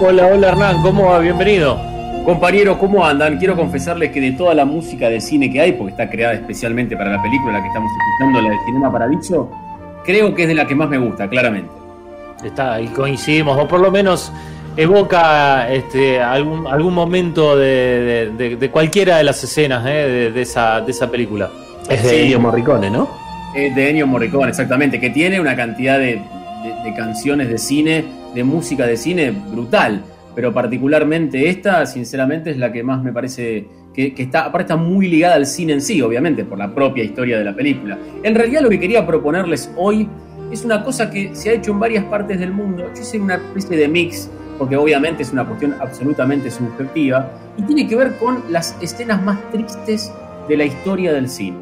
Hola, hola Hernán, ¿cómo va? Bienvenido. Compañeros, ¿cómo andan? Quiero confesarles que de toda la música de cine que hay, porque está creada especialmente para la película la que estamos escuchando, la de Cinema Paradiso, creo que es de la que más me gusta, claramente. Está, y coincidimos, o por lo menos evoca este, algún, algún momento de, de- de cualquiera de las escenas eh, de, de esa, de esa película. Es de Sí. Ennio Morricone, ¿no? Es de Ennio Morricone, exactamente, que tiene una cantidad de, de- de canciones de cine, de música de cine brutal, pero particularmente esta, sinceramente, es la que más me parece que, está, aparte está muy ligada al cine en sí, obviamente, por la propia historia de la película. En realidad lo que quería proponerles hoy es una cosa que se ha hecho en varias partes del mundo. Yo hice una especie de mix, porque obviamente es una cuestión absolutamente subjetiva, y tiene que ver con las escenas más tristes de la historia del cine.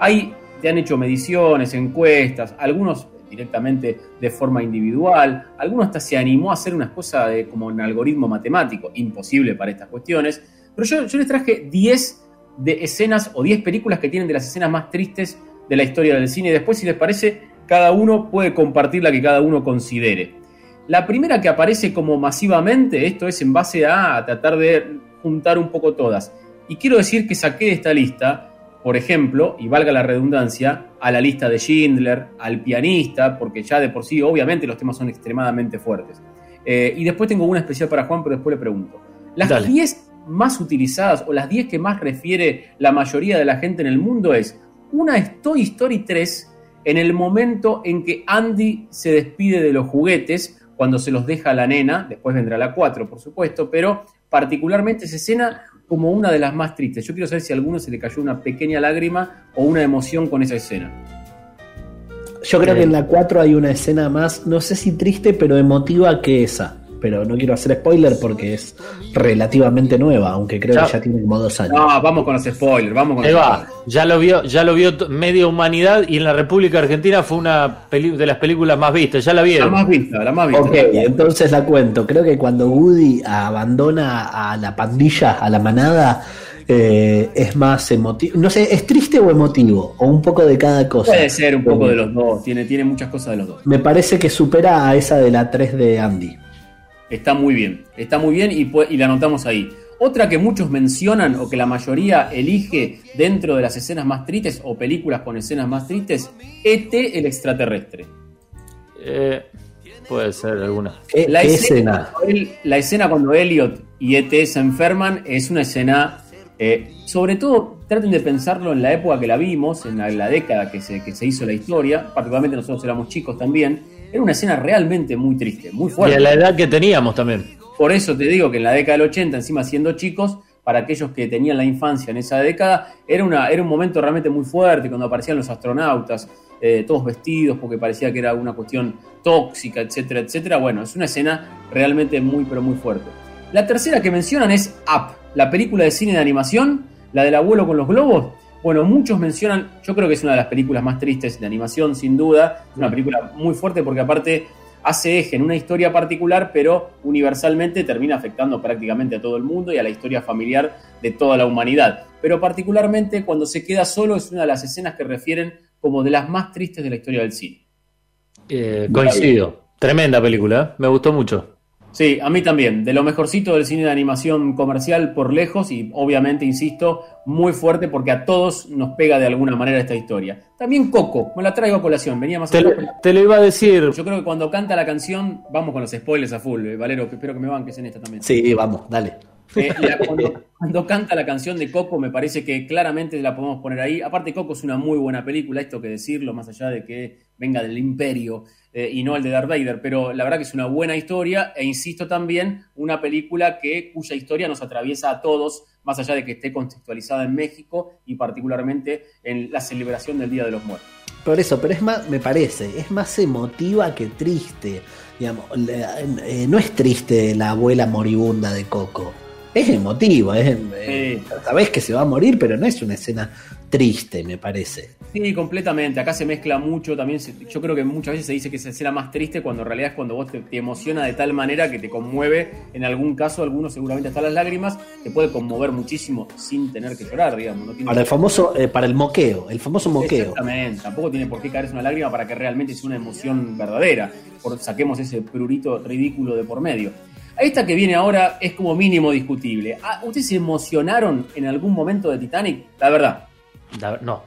Hay, te han hecho mediciones, encuestas, algunos directamente de forma individual, algunos hasta se animó a hacer unas cosas de, como un algoritmo matemático, imposible para estas cuestiones, pero yo, les traje 10 de escenas o 10 películas que tienen de las escenas más tristes de la historia del cine, después si les parece, cada uno puede compartir la que cada uno considere. La primera que aparece como masivamente, esto es en base a tratar de juntar un poco todas. Y quiero decir que saqué de esta lista, por ejemplo, y valga la redundancia, a la lista de Schindler, al pianista, porque ya de por sí, obviamente, los temas son extremadamente fuertes. Eh, y después tengo una especial para Juan, pero después le pregunto. Las Dale. 10 más utilizadas o las 10 que más refiere la mayoría de la gente en el mundo es, una es Toy Story 3, en el momento en que Andy se despide de los juguetes, cuando se los deja a la nena, después vendrá la 4, por supuesto, pero particularmente esa escena como una de las más tristes. Yo quiero saber si a alguno se le cayó una pequeña lágrima o una emoción con esa escena. Yo creo Eh. que en la 4 hay una escena más, no sé si triste, pero emotiva que esa. Pero no quiero hacer spoiler porque es relativamente nueva, aunque creo Ya. que ya tiene como dos años. No, vamos con los spoilers, vamos con los va, spoilers. ya lo vio, ya lo vio media humanidad y en la República Argentina fue una peli- de las películas más vistas, ya la La vieron. más vista, la más vista. Ok, entonces la cuento. Creo que cuando Woody abandona a la pandilla, a la manada, eh, es más emotivo. No sé, ¿es triste o emotivo? O un poco de cada cosa. Puede ser un poco de los dos, tiene, tiene muchas cosas de los dos. Me parece que supera a esa de la 3 de Andy. Está muy bien, está muy bien y, y la anotamos ahí. Otra que muchos mencionan o que la mayoría elige dentro de las escenas más tristes o películas con escenas más tristes, ET el extraterrestre. Eh, puede ser alguna. ¿Qué, La qué escena, escena? cuando él- la escena cuando Elliot y ET se enferman es una escena, eh, sobre todo traten de pensarlo en la época que la vimos, en la, la década que se, que se hizo la historia, particularmente nosotros éramos chicos también, era una escena realmente muy triste, muy Y fuerte. a la edad que teníamos también. Por eso te digo que en la década del 80, encima siendo chicos, para aquellos que tenían la infancia en esa década, era, una, era un momento realmente muy fuerte cuando aparecían los astronautas, eh, todos vestidos porque parecía que era una cuestión tóxica, etcétera, etcétera. Bueno, es una escena realmente muy, pero muy fuerte. La tercera que mencionan es Up, la película de cine de animación, la del abuelo con los globos. Bueno, muchos mencionan, yo creo que es una de las películas más tristes de animación, sin duda. Es una película muy fuerte porque aparte hace eje en una historia particular, pero universalmente termina afectando prácticamente a todo el mundo y a la historia familiar de toda la humanidad. Pero particularmente cuando se queda solo es una de las escenas que refieren como de las más tristes de la historia del cine. Eh, coincido. Tremenda película, ¿eh? me gustó mucho. Sí, a mí también. De lo mejorcito del cine de animación comercial por lejos y obviamente, insisto, muy fuerte porque a todos nos pega de alguna manera esta historia. También Coco, me la traigo a colación, venía más Te atrás, lo, te lo iba a decir. Yo creo que cuando canta la canción, vamos con los spoilers a full, eh, Valero, que espero que me banques en esta también. Sí, vamos, dale. Eh, la- cuando, cuando canta la canción de Coco, me parece que claramente la podemos poner ahí. Aparte, Coco es una muy buena película, esto que decirlo, más allá de que venga del Imperio eh, y no el de Darth Vader, pero la verdad que es una buena historia e insisto también, una película que cuya historia nos atraviesa a todos, más allá de que esté contextualizada en México y particularmente en la celebración del Día de los Muertos. Por eso, pero es más, me parece, es más emotiva que triste. Digamos, eh, no es triste la abuela moribunda de Coco. Es emotivo, es, eh, sabés que se va a morir, pero no es una escena triste, me parece. Sí, completamente. Acá se mezcla mucho también. se- Yo creo que muchas veces se dice que es la escena más triste cuando en realidad es cuando vos te, te emociona de tal manera que te conmueve. En algún caso, algunos seguramente hasta las lágrimas. Te puede conmover muchísimo sin tener que llorar, digamos. No tiene Para el famoso, eh, para el moqueo, el famoso moqueo. Exactamente. Tampoco tiene por qué caerse una lágrima para que realmente sea una emoción verdadera. Por, saquemos ese prurito ridículo de por medio. Esta que viene ahora es como mínimo discutible. Ah, ¿Ustedes se emocionaron en algún momento de Titanic? La verdad. La- no.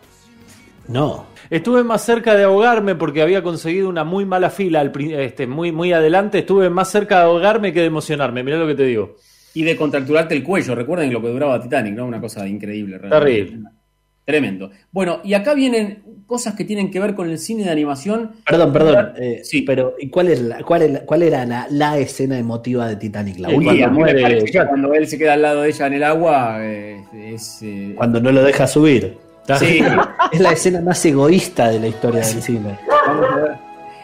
No. Estuve más cerca de ahogarme porque había conseguido una muy mala fila, al este, muy, muy adelante. Estuve más cerca de ahogarme que de emocionarme. Mirá lo que te digo. Y de contracturarte el cuello, recuerden lo que duraba Titanic, ¿no? Una cosa increíble. realmente. Terrible. Tremendo. Bueno, y acá vienen cosas que tienen que ver con el cine de animación. Perdón, perdón. eh, Sí. Pero, ¿y cuál, es la- cuál, es la- cuál era la, la escena emotiva de Titanic? La última, muere cuando él se queda al lado de ella en el agua, eh, es... eh, cuando no lo deja subir. sí, Es la escena más egoísta de la historia del cine. vamos a ver.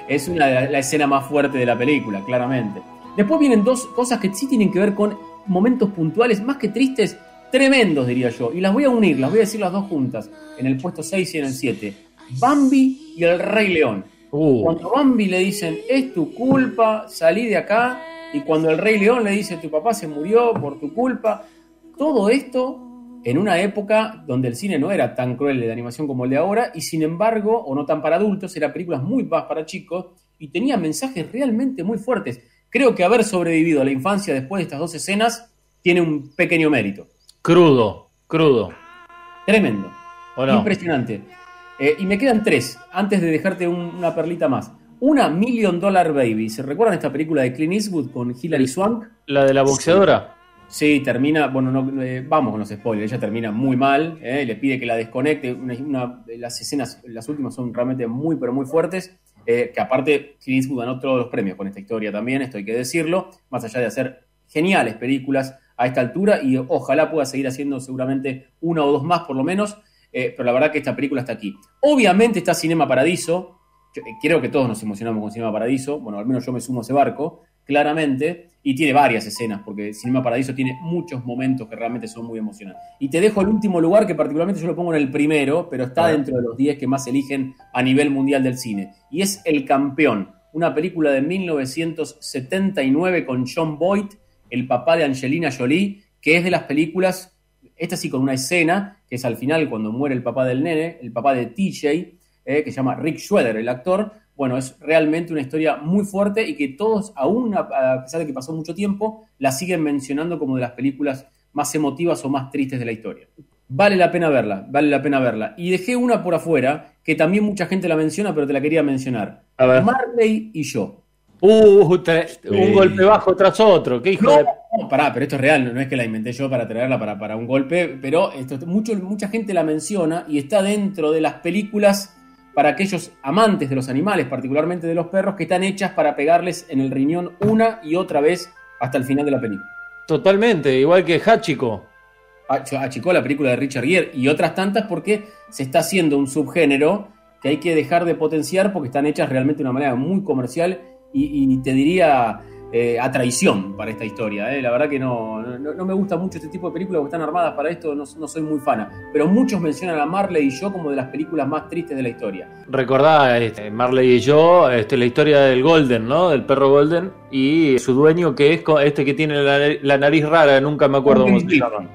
Es una la escena más fuerte de la película, claramente. Después vienen dos cosas que sí tienen que ver con momentos puntuales, más que tristes, tremendos, diría yo. Y las voy a unir, las voy a decir las dos juntas, en el puesto 6 y en el 7. Bambi y el Rey León. Uh, Cuando Bambi le dicen, es tu culpa, salí de acá, y cuando el Rey León le dice, tu papá se murió por tu culpa, todo esto en una época donde el cine no era tan cruel de animación como el de ahora, y sin embargo, o no tan para adultos, eran películas muy más para chicos, y tenía mensajes realmente muy fuertes. Creo que haber sobrevivido a la infancia después de estas dos escenas tiene un pequeño mérito. Crudo, crudo. Tremendo. Impresionante. Eh, y me quedan tres, antes de dejarte un- una perlita más. Una Million Dollar Baby. ¿Se recuerdan esta película de Clint Eastwood con Hilary Swank? La de la boxeadora. Sí, termina, bueno, no, eh, vamos con los spoilers, ella termina muy mal, eh, le pide que la desconecte, una, una- las escenas, las últimas son realmente muy, pero muy fuertes, eh, que aparte Clint Eastwood ganó todos los premios con esta historia también, esto hay que decirlo, más allá de hacer geniales películas a esta altura y ojalá pueda seguir haciendo seguramente una o dos más por lo menos, eh, pero la verdad que esta película está aquí. Obviamente está Cinema Paradiso, yo, eh, creo que todos nos emocionamos con Cinema Paradiso, bueno, al menos yo me sumo a ese barco, claramente, y tiene varias escenas, porque Cinema Paradiso tiene muchos momentos que realmente son muy emocionantes. Y te dejo el último lugar, que particularmente yo lo pongo en el primero, pero está dentro de los 10 que más eligen a nivel mundial del cine, y es El Campeón, una película de 1979 con John Boyd, el papá de Angelina Jolie, que es de las películas, esta sí con una escena, que es al final cuando muere el papá del nene, el papá de TJ, eh, que se llama Rick Schroeder, el actor. Bueno, es realmente una historia muy fuerte y que todos, aún a, pesar de que pasó mucho tiempo, la siguen mencionando como de las películas más emotivas o más tristes de la historia. Vale la pena verla, vale la pena verla. Y dejé una por afuera, que también mucha gente la menciona, pero te la quería mencionar. A ver. Marley y yo. Uh, un golpe bajo tras otro. ¿Qué hijo No, de.? no, pará, pero esto es real, no es que la inventé yo para traerla para, para un golpe, pero esto, mucho, mucha gente la menciona y está dentro de las películas para aquellos amantes de los animales, particularmente de los perros, que están hechas para pegarles en el riñón una y otra vez hasta el final de la película. Totalmente, igual que Hachiko. Ach- Achicó la película de Richard Gere y otras tantas porque se está haciendo un subgénero que hay que dejar de potenciar porque están hechas realmente de una manera muy comercial y, y te diría eh, a traición para esta historia. eh. La verdad que no, no, no me gusta mucho este tipo de películas porque están armadas para esto, no, no soy muy fana. Pero muchos mencionan a Marley y yo como de las películas más tristes de la historia. Recordá, este, Marley y yo, este, la historia del Golden, ¿no? Del perro Golden y su dueño que es este que tiene la, la nariz rara, nunca me acuerdo cómo se llama.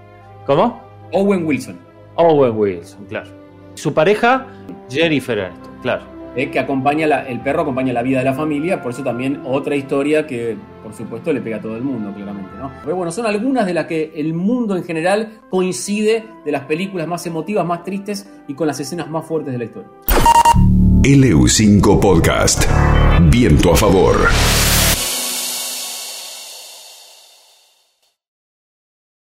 ¿Cómo? Owen Wilson, Owen Wilson, claro. Su pareja, Jennifer Aniston, claro. Eh, que acompaña el perro acompaña la vida de la familia, por eso también otra historia que, por supuesto, le pega a todo el mundo, claramente, ¿no? Pero bueno, son algunas de las que el mundo en general coincide de las películas más emotivas, más tristes y con las escenas más fuertes de la historia. LU5 Podcast. Viento a favor.